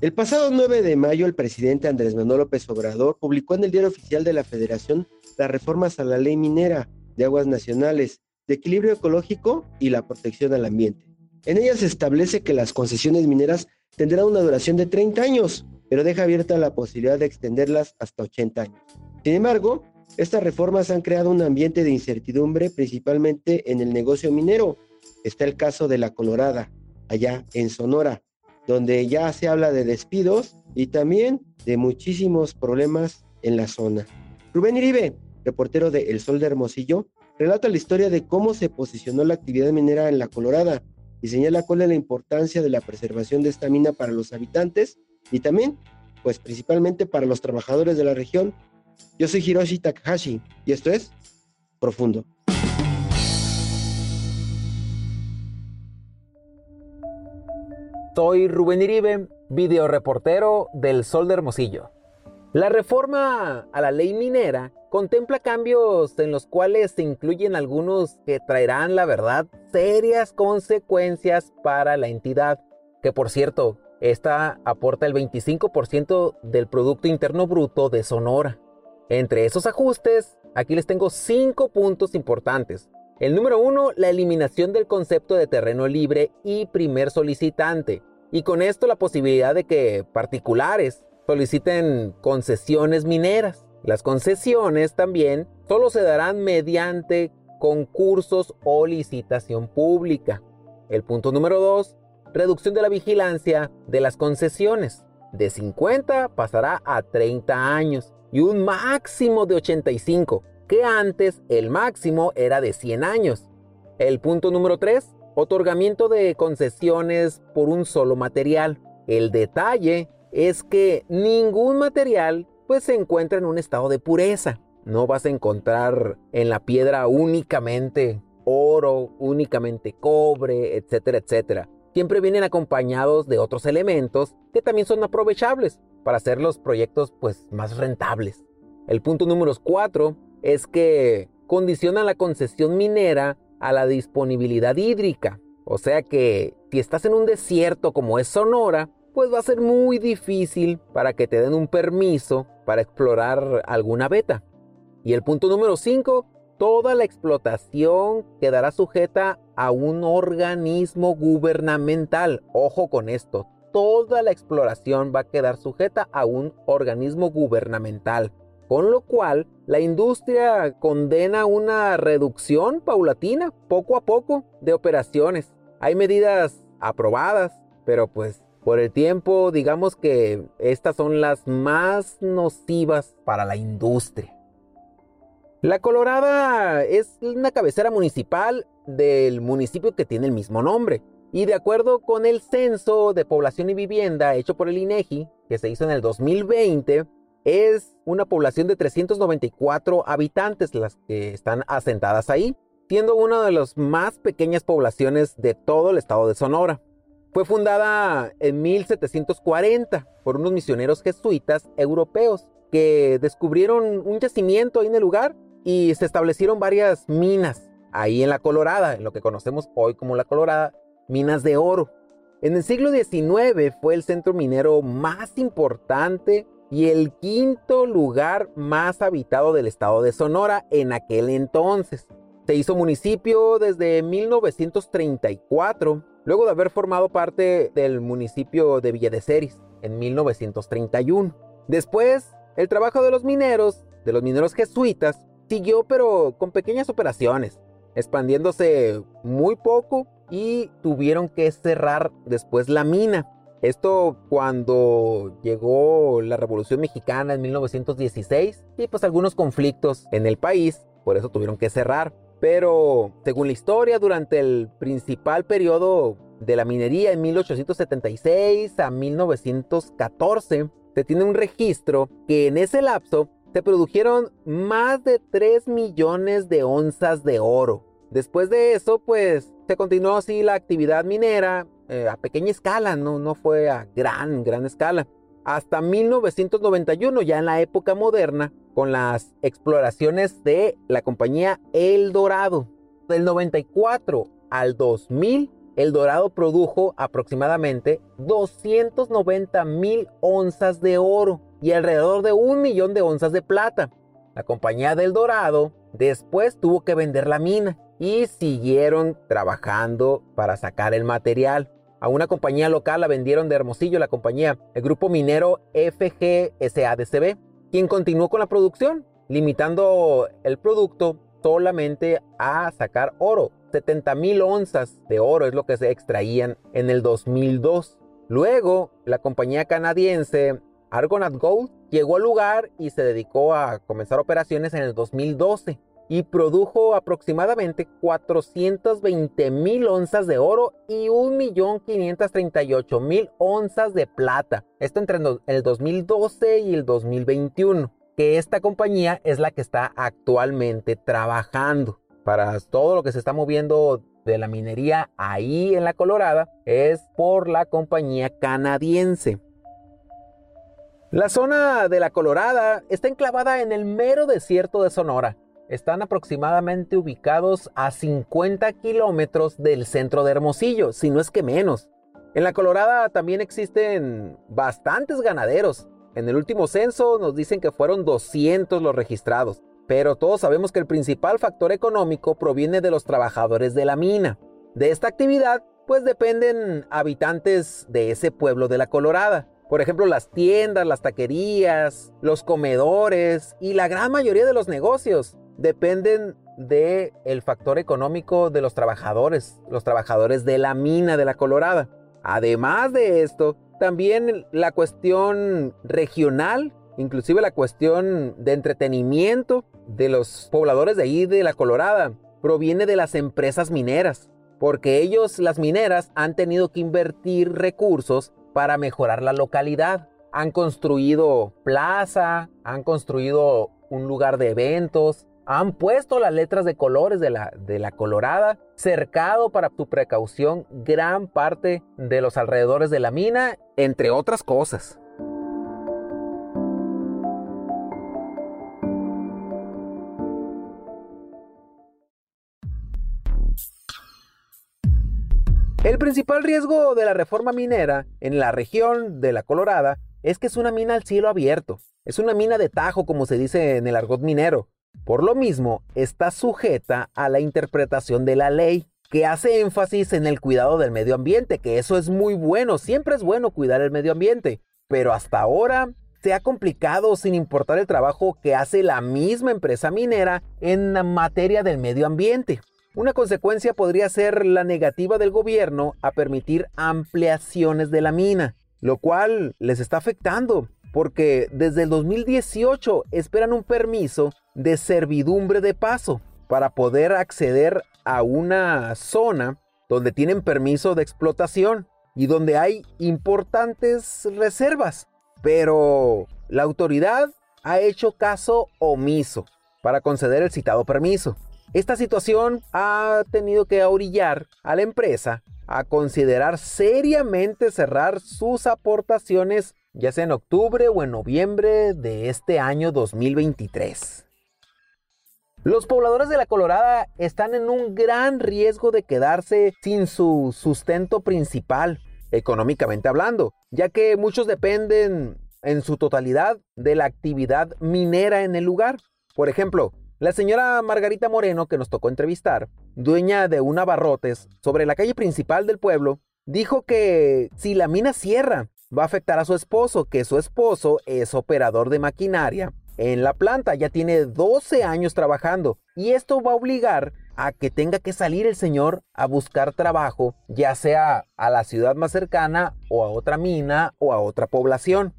El pasado 9 de mayo, el presidente Andrés Manuel López Obrador publicó en el Diario Oficial de la Federación las reformas a la ley minera de aguas nacionales, de equilibrio ecológico y la protección al ambiente. En ellas se establece que las concesiones mineras tendrán una duración de 30 años, pero deja abierta la posibilidad de extenderlas hasta 80 años. Sin embargo, estas reformas han creado un ambiente de incertidumbre principalmente en el negocio minero. Está el caso de la Colorada, allá en Sonora, donde ya se habla de despidos y también de muchísimos problemas en la zona. Rubén Iribe, reportero de El Sol de Hermosillo, relata la historia de cómo se posicionó la actividad minera en la Colorada y señala cuál es la importancia de la preservación de esta mina para los habitantes y también, pues principalmente para los trabajadores de la región. Yo soy Hiroshi Takahashi y esto es Profundo. Soy Rubén Iribe, videoreportero del Sol de Hermosillo. La reforma a la ley minera contempla cambios en los cuales se incluyen algunos que traerán, la verdad, serias consecuencias para la entidad, que por cierto, esta aporta el 25% del Producto Interno Bruto de Sonora. Entre esos ajustes, aquí les tengo cinco puntos importantes. El número uno, la eliminación del concepto de terreno libre y primer solicitante. Y con esto la posibilidad de que particulares soliciten concesiones mineras. Las concesiones también solo se darán mediante concursos o licitación pública. El punto número dos, reducción de la vigilancia de las concesiones. De 50 pasará a 30 años y un máximo de 85 que antes el máximo era de 100 años. El punto número 3, otorgamiento de concesiones por un solo material. El detalle es que ningún material pues se encuentra en un estado de pureza. No vas a encontrar en la piedra únicamente oro, únicamente cobre, etcétera, etcétera. Siempre vienen acompañados de otros elementos que también son aprovechables para hacer los proyectos pues más rentables. El punto número 4 es que condiciona la concesión minera a la disponibilidad hídrica. O sea que si estás en un desierto como es Sonora, pues va a ser muy difícil para que te den un permiso para explorar alguna beta. Y el punto número 5, toda la explotación quedará sujeta a un organismo gubernamental. Ojo con esto, toda la exploración va a quedar sujeta a un organismo gubernamental con lo cual la industria condena una reducción paulatina, poco a poco, de operaciones. Hay medidas aprobadas, pero pues por el tiempo digamos que estas son las más nocivas para la industria. La Colorada es una cabecera municipal del municipio que tiene el mismo nombre. Y de acuerdo con el censo de población y vivienda hecho por el INEGI, que se hizo en el 2020, es una población de 394 habitantes las que están asentadas ahí, siendo una de las más pequeñas poblaciones de todo el estado de Sonora. Fue fundada en 1740 por unos misioneros jesuitas europeos que descubrieron un yacimiento ahí en el lugar y se establecieron varias minas ahí en la Colorada, en lo que conocemos hoy como la Colorada, minas de oro. En el siglo XIX fue el centro minero más importante y el quinto lugar más habitado del estado de Sonora en aquel entonces. Se hizo municipio desde 1934, luego de haber formado parte del municipio de Villa de Ceris en 1931. Después, el trabajo de los mineros, de los mineros jesuitas, siguió pero con pequeñas operaciones, expandiéndose muy poco y tuvieron que cerrar después la mina. Esto cuando llegó la Revolución Mexicana en 1916 y pues algunos conflictos en el país por eso tuvieron que cerrar. Pero según la historia, durante el principal periodo de la minería en 1876 a 1914, se tiene un registro que en ese lapso se produjeron más de 3 millones de onzas de oro. Después de eso, pues se continuó así la actividad minera eh, a pequeña escala, no, no fue a gran, gran escala. Hasta 1991, ya en la época moderna, con las exploraciones de la compañía El Dorado. Del 94 al 2000, El Dorado produjo aproximadamente 290 mil onzas de oro y alrededor de un millón de onzas de plata. La compañía del Dorado después tuvo que vender la mina y siguieron trabajando para sacar el material. A una compañía local la vendieron de Hermosillo, la compañía, el grupo minero FGSADCB, quien continuó con la producción, limitando el producto solamente a sacar oro. 70 mil onzas de oro es lo que se extraían en el 2002. Luego, la compañía canadiense Argonaut Gold llegó al lugar y se dedicó a comenzar operaciones en el 2012 y produjo aproximadamente 420 mil onzas de oro y 1.538.000 onzas de plata. Esto entre el 2012 y el 2021, que esta compañía es la que está actualmente trabajando. Para todo lo que se está moviendo de la minería ahí en la Colorada es por la compañía canadiense. La zona de la Colorada está enclavada en el mero desierto de Sonora están aproximadamente ubicados a 50 kilómetros del centro de Hermosillo, si no es que menos. En la Colorada también existen bastantes ganaderos. En el último censo nos dicen que fueron 200 los registrados, pero todos sabemos que el principal factor económico proviene de los trabajadores de la mina. De esta actividad, pues dependen habitantes de ese pueblo de la Colorada. Por ejemplo, las tiendas, las taquerías, los comedores y la gran mayoría de los negocios dependen del el factor económico de los trabajadores, los trabajadores de la mina de la Colorada. Además de esto, también la cuestión regional, inclusive la cuestión de entretenimiento de los pobladores de ahí de la Colorada, proviene de las empresas mineras, porque ellos, las mineras, han tenido que invertir recursos para mejorar la localidad. Han construido plaza, han construido un lugar de eventos, han puesto las letras de colores de la, de la Colorada, cercado para tu precaución gran parte de los alrededores de la mina, entre otras cosas. El principal riesgo de la reforma minera en la región de la Colorada es que es una mina al cielo abierto. Es una mina de tajo, como se dice en el argot minero. Por lo mismo, está sujeta a la interpretación de la ley, que hace énfasis en el cuidado del medio ambiente, que eso es muy bueno, siempre es bueno cuidar el medio ambiente, pero hasta ahora se ha complicado sin importar el trabajo que hace la misma empresa minera en materia del medio ambiente. Una consecuencia podría ser la negativa del gobierno a permitir ampliaciones de la mina, lo cual les está afectando, porque desde el 2018 esperan un permiso de servidumbre de paso para poder acceder a una zona donde tienen permiso de explotación y donde hay importantes reservas. Pero la autoridad ha hecho caso omiso para conceder el citado permiso. Esta situación ha tenido que orillar a la empresa a considerar seriamente cerrar sus aportaciones ya sea en octubre o en noviembre de este año 2023. Los pobladores de la Colorada están en un gran riesgo de quedarse sin su sustento principal, económicamente hablando, ya que muchos dependen en su totalidad de la actividad minera en el lugar. Por ejemplo, la señora Margarita Moreno, que nos tocó entrevistar, dueña de un abarrotes sobre la calle principal del pueblo, dijo que si la mina cierra, va a afectar a su esposo, que su esposo es operador de maquinaria en la planta, ya tiene 12 años trabajando y esto va a obligar a que tenga que salir el señor a buscar trabajo, ya sea a la ciudad más cercana o a otra mina o a otra población.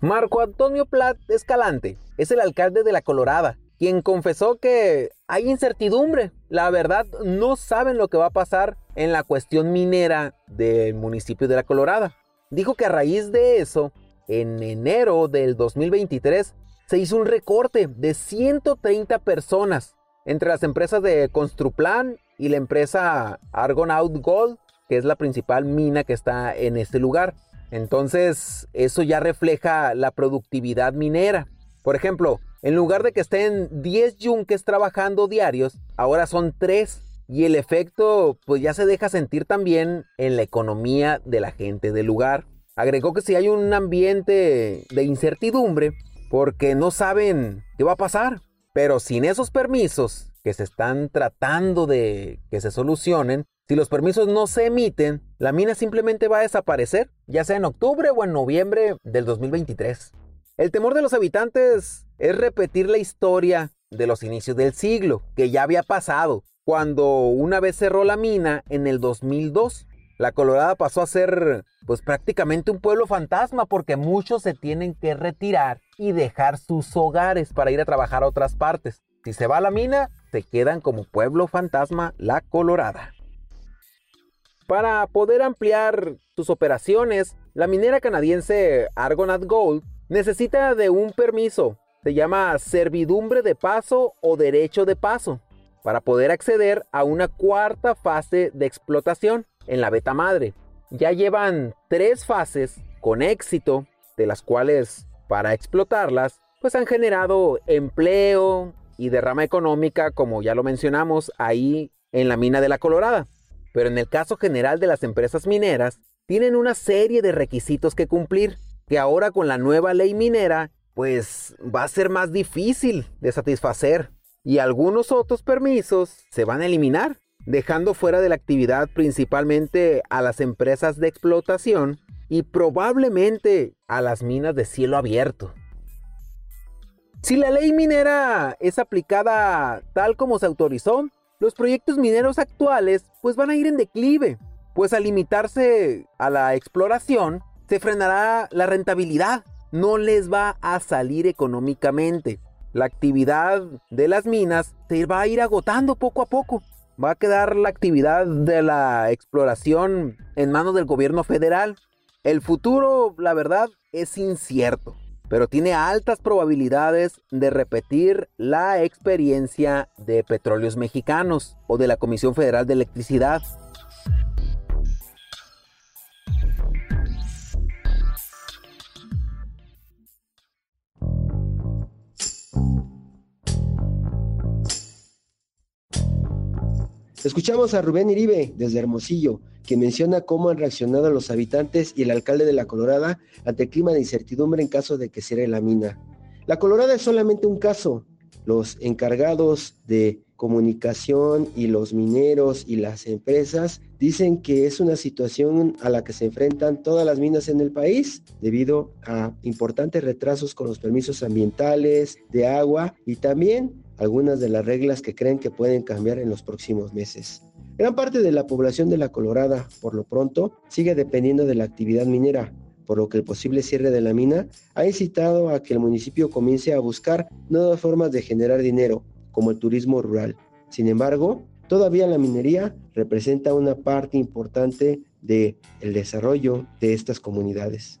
Marco Antonio Plat Escalante es el alcalde de La Colorada quien confesó que hay incertidumbre. La verdad, no saben lo que va a pasar en la cuestión minera del municipio de La Colorada. Dijo que a raíz de eso, en enero del 2023, se hizo un recorte de 130 personas entre las empresas de Construplan y la empresa Argonaut Gold, que es la principal mina que está en este lugar. Entonces, eso ya refleja la productividad minera. Por ejemplo, en lugar de que estén 10 yunques trabajando diarios, ahora son 3. Y el efecto pues ya se deja sentir también en la economía de la gente del lugar. Agregó que si hay un ambiente de incertidumbre porque no saben qué va a pasar. Pero sin esos permisos que se están tratando de que se solucionen, si los permisos no se emiten, la mina simplemente va a desaparecer, ya sea en octubre o en noviembre del 2023. El temor de los habitantes es repetir la historia de los inicios del siglo, que ya había pasado, cuando una vez cerró la mina en el 2002. La Colorada pasó a ser pues prácticamente un pueblo fantasma porque muchos se tienen que retirar y dejar sus hogares para ir a trabajar a otras partes. Si se va a la mina, se quedan como pueblo fantasma La Colorada. Para poder ampliar sus operaciones, la minera canadiense Argonaut Gold necesita de un permiso. Se llama servidumbre de paso o derecho de paso para poder acceder a una cuarta fase de explotación en la beta madre. Ya llevan tres fases con éxito, de las cuales para explotarlas, pues han generado empleo y derrama económica, como ya lo mencionamos, ahí en la mina de la Colorada. Pero en el caso general de las empresas mineras, tienen una serie de requisitos que cumplir que ahora con la nueva ley minera, pues va a ser más difícil de satisfacer y algunos otros permisos se van a eliminar, dejando fuera de la actividad principalmente a las empresas de explotación y probablemente a las minas de cielo abierto. Si la ley minera es aplicada tal como se autorizó, los proyectos mineros actuales pues van a ir en declive, pues al limitarse a la exploración, se frenará la rentabilidad, no les va a salir económicamente. La actividad de las minas se va a ir agotando poco a poco. Va a quedar la actividad de la exploración en manos del gobierno federal. El futuro, la verdad, es incierto, pero tiene altas probabilidades de repetir la experiencia de petróleos mexicanos o de la Comisión Federal de Electricidad. Escuchamos a Rubén Iribe desde Hermosillo, que menciona cómo han reaccionado los habitantes y el alcalde de La Colorada ante el clima de incertidumbre en caso de que cierre la mina. La Colorada es solamente un caso. Los encargados de comunicación y los mineros y las empresas dicen que es una situación a la que se enfrentan todas las minas en el país debido a importantes retrasos con los permisos ambientales, de agua y también algunas de las reglas que creen que pueden cambiar en los próximos meses. Gran parte de la población de la Colorada, por lo pronto, sigue dependiendo de la actividad minera, por lo que el posible cierre de la mina ha incitado a que el municipio comience a buscar nuevas formas de generar dinero, como el turismo rural. Sin embargo, todavía la minería representa una parte importante del el desarrollo de estas comunidades.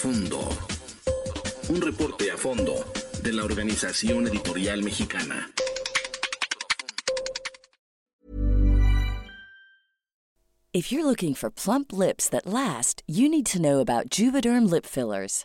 Profundo. Un reporte a fondo de la Organización Editorial Mexicana. If you're looking for plump lips that last, you need to know about Juvederm lip fillers.